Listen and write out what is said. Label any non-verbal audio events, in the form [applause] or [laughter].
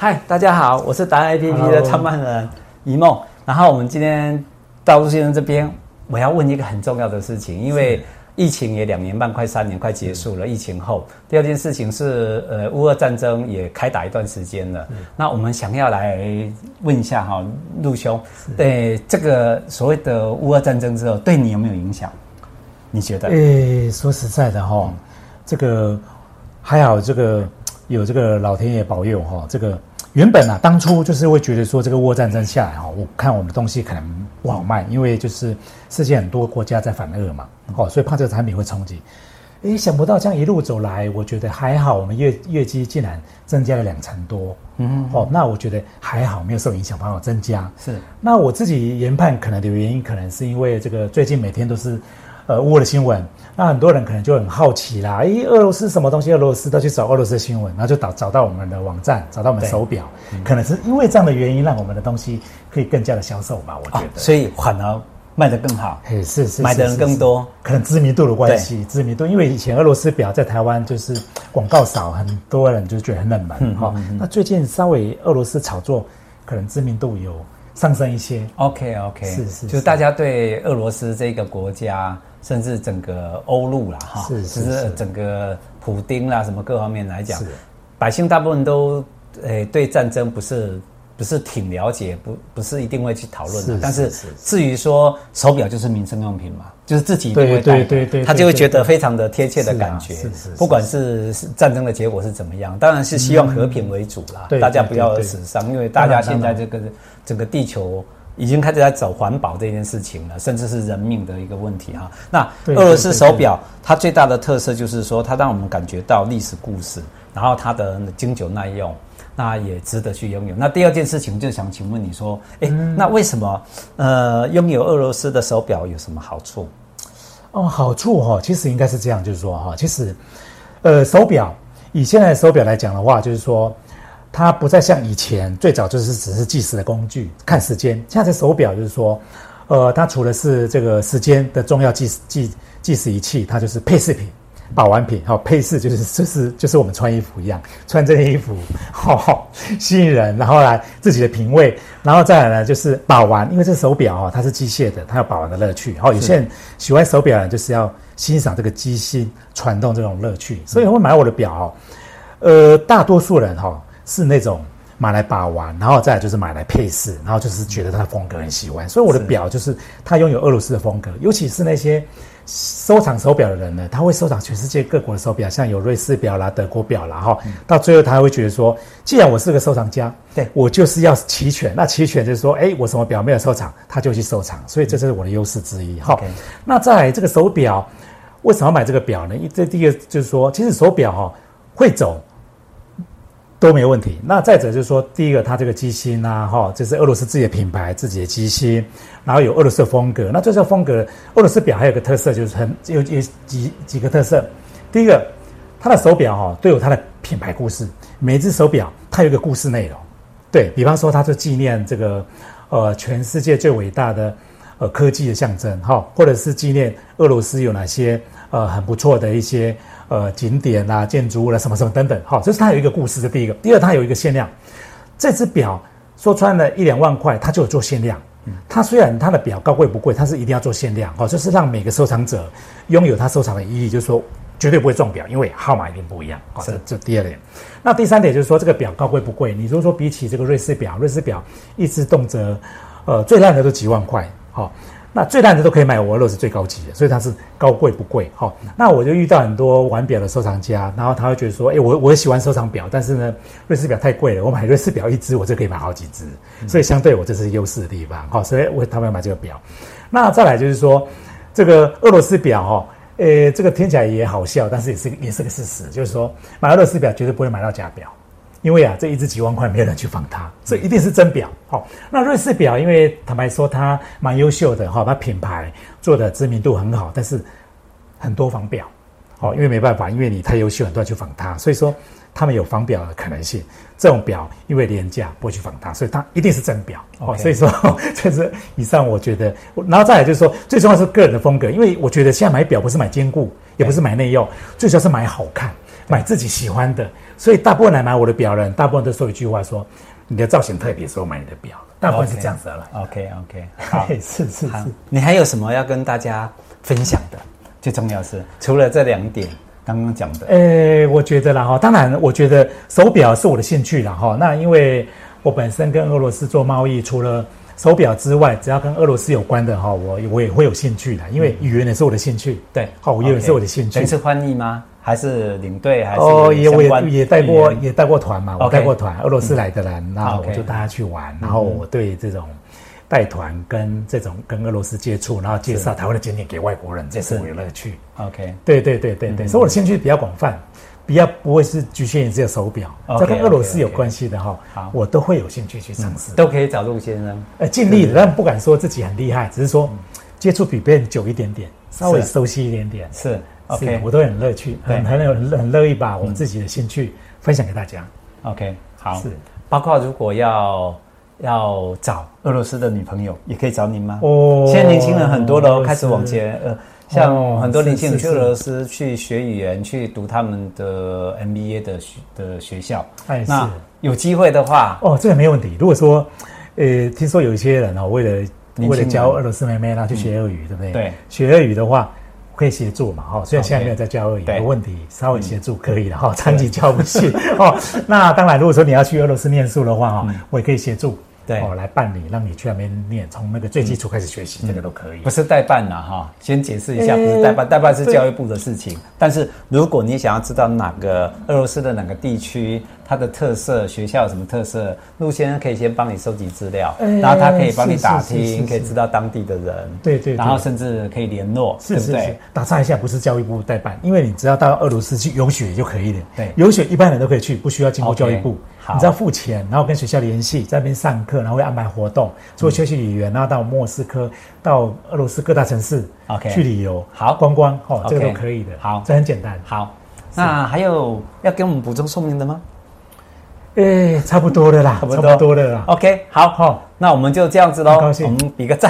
嗨，大家好，我是达人 APP 的创办人一梦。然后我们今天到陆先生这边，我要问一个很重要的事情，因为疫情也两年半，快三年，快结束了。疫情后，第二件事情是，呃，乌俄战争也开打一段时间了。那我们想要来问一下哈，陆兄，对这个所谓的乌俄战争之后，对你有没有影响？你觉得？诶，说实在的哈，这个还好，这个有这个老天爷保佑哈，这个。原本啊，当初就是会觉得说，这个乌俄战争下来哈，我看我们的东西可能不好卖，因为就是世界很多国家在反俄嘛，哦，所以怕这个产品会冲击。诶，想不到这样一路走来，我觉得还好，我们业业绩竟然增加了两成多，嗯，哦，那我觉得还好，没有受影响，反而增加。是，那我自己研判可能的原因，可能是因为这个最近每天都是。呃，乌俄的新闻，那很多人可能就很好奇啦。诶，俄罗斯什么东西？俄罗斯都去找俄罗斯的新闻，然后就找找到我们的网站，找到我们的手表，嗯、可能是因为这样的原因，让我们的东西可以更加的销售吧。我觉得，哦、所以反而卖得更好。诶，是是，买的人更多，可能知名度的关系，知名度。因为以前俄罗斯表在台湾就是广告少，很多人就觉得很冷门。哈、嗯，那最近稍微俄罗斯炒作，可能知名度有上升一些。OK OK，是是，是，就是大家对俄罗斯这个国家。甚至整个欧陆啦，哈，是是是，整个普丁啦，什么各方面来讲，百姓大部分都诶、欸、对战争不是不是挺了解，不不是一定会去讨论的。但是至于说手表就是民生用品嘛，就是自己一定会戴，对对对，他就会觉得非常的贴切的感觉。是是是，不管是战争的结果是怎么样，当然是希望和平为主啦，大家不要死伤，因为大家现在这个整个地球。已经开始在走环保这件事情了，甚至是人命的一个问题哈。那俄罗斯手表它最大的特色就是说，它让我们感觉到历史故事，然后它的经久耐用，那也值得去拥有。那第二件事情就想请问你说，哎，那为什么呃拥有俄罗斯的手表有什么好处？哦，好处哈，其实应该是这样，就是说哈，其实呃手表以现在的手表来讲的话，就是说。它不再像以前最早就是只是计时的工具，看时间。现在手表就是说，呃，它除了是这个时间的重要计计计时仪器，它就是配饰品、保玩品。好，配饰就是就是就是我们穿衣服一样，穿这件衣服好好吸引人，然后来自己的品味，然后再来呢就是把玩，因为这手表哦它是机械的，它有把玩的乐趣。好，有些人喜欢手表呢，就是要欣赏这个机芯传动这种乐趣，所以会买我的表哦。呃，大多数人哈。是那种买来把玩，然后再来就是买来配饰，然后就是觉得它的风格很喜欢。所以我的表就是它拥有俄罗斯的风格，尤其是那些收藏手表的人呢，他会收藏全世界各国的手表，像有瑞士表啦、德国表啦，哈。到最后他会觉得说，既然我是个收藏家，对我就是要齐全。那齐全就是说，哎，我什么表没有收藏，他就去收藏。所以这是我的优势之一。哈，那在来这个手表为什么要买这个表呢？这第一个就是说，其实手表哈会走。都没问题。那再者就是说，第一个，它这个机芯呐，哈，这是俄罗斯自己的品牌，自己的机芯，然后有俄罗斯的风格。那这个风格，俄罗斯表还有个特色，就是很有有几几个特色。第一个，它的手表哈都有它的品牌故事，每一只手表它有一个故事内容。对，比方说，它是纪念这个呃全世界最伟大的呃科技的象征，哈，或者是纪念俄罗斯有哪些呃很不错的一些。呃，景点啊，建筑物啦，什么什么等等，好，这是它有一个故事的第一个。第二，它有一个限量，这只表说穿了一两万块，它就有做限量。嗯，它虽然它的表高贵不贵，它是一定要做限量，哦，就是让每个收藏者拥有它收藏的意义，就是说绝对不会撞表，因为号码一定不一样。好，这这第二点。那第三点就是说，这个表高贵不贵？你如果说比起这个瑞士表，瑞士表一只动辄呃最烂的都几万块，好。那最烂的都可以买，我俄罗斯最高级的，所以它是高贵不贵哈。那我就遇到很多玩表的收藏家，然后他会觉得说，哎，我我也喜欢收藏表，但是呢，瑞士表太贵了，我买瑞士表一只，我就可以买好几只，所以相对我这是优势的地方哈。所以我他们要买这个表。那再来就是说，这个俄罗斯表哈，呃，这个听起来也好笑，但是也是也是个事实，就是说买俄罗斯表绝对不会买到假表。因为啊，这一只几万块，没有人去仿它，这一定是真表。好，那瑞士表，因为坦白说，它蛮优秀的，哈，它品牌做的知名度很好，但是很多仿表，好，因为没办法，因为你太优秀，很多人去仿它，所以说他们有仿表的可能性。这种表因为廉价，不会去仿它，所以它一定是真表。哦，所以说 [laughs] 这是以上我觉得，然后再来就是说，最重要是个人的风格，因为我觉得现在买表不是买坚固，也不是买内用，最主要是买好看。买自己喜欢的。所以大部分来买我的表人，大部分都说一句话说：“你的造型特别，所以我买你的表。”大部分是这样子了。OK OK，好，是是是。你还有什么要跟大家分享的？最重要是除了这两点刚刚讲的。呃，我觉得啦哈，当然，我觉得手表是我的兴趣啦哈。那因为我本身跟俄罗斯做贸易，除了手表之外，只要跟俄罗斯有关的哈，我我也会有兴趣的，因为语言也是我的兴趣。对，好，语言也是我的兴趣。你是翻译吗？还是领队？还是哦，也我也也带过也带过团嘛，我带过团，俄罗斯来的人，然后我就带他去玩，然后我对这种带团跟这种跟俄罗斯接触，然后介绍台湾的景点给外国人，这是我的乐趣。OK，对对对对对，所以我的兴趣比较广泛。比较不会是局限于这个手表，这跟俄罗斯有关系的哈，我都会有兴趣去尝试，都可以找陆先生。呃，尽力的，但不敢说自己很厉害，只是说接触比别人久一点点，稍微熟悉一点点。是，OK，我都很乐趣，很很有很乐意把我自己的兴趣分享给大家。OK，好，是，包括如果要要找俄罗斯的女朋友，也可以找您吗？哦，现在年轻人很多都开始往前呃。像很多年轻人去俄罗斯去学语言，去读他们的 MBA 的学的学校。哎，那有机会的话，哦，这个没问题。如果说，呃，听说有一些人哦，为了为了教俄罗斯妹妹，然后去学俄语，对不对？对，学俄语的话可以协助嘛，哈。虽然现在没有在教俄语，没问题，稍微协助可以的哈。长期教不去哦。[laughs] 那当然，如果说你要去俄罗斯念书的话，哈，我也可以协助。对哦，来办理，让你去那边念，从那个最基础开始学习，嗯、这个都可以。不是代办了哈，先解释一下，不是代办，代办是教育部的事情。但是如果你想要知道哪个俄罗斯的哪个地区，它的特色学校有什么特色，陆先生可以先帮你收集资料，然后他可以帮你打听，可以知道当地的人，对对，然后甚至可以联络，对不对？打岔一下，不是教育部代办，因为你只要到俄罗斯去游学就可以了。对，游学一般人都可以去，不需要经过教育部。你只要付钱，然后跟学校联系，在那边上课，然后会安排活动，除了学习语言，然后到莫斯科，到俄罗斯各大城市，OK，去旅游，好观光，哦，这个都可以的。好，这很简单。好，那还有要给我们补充说明的吗？哎，差不多的啦，差不多的啦。OK，好，好，那我们就这样子喽。我们比个赞。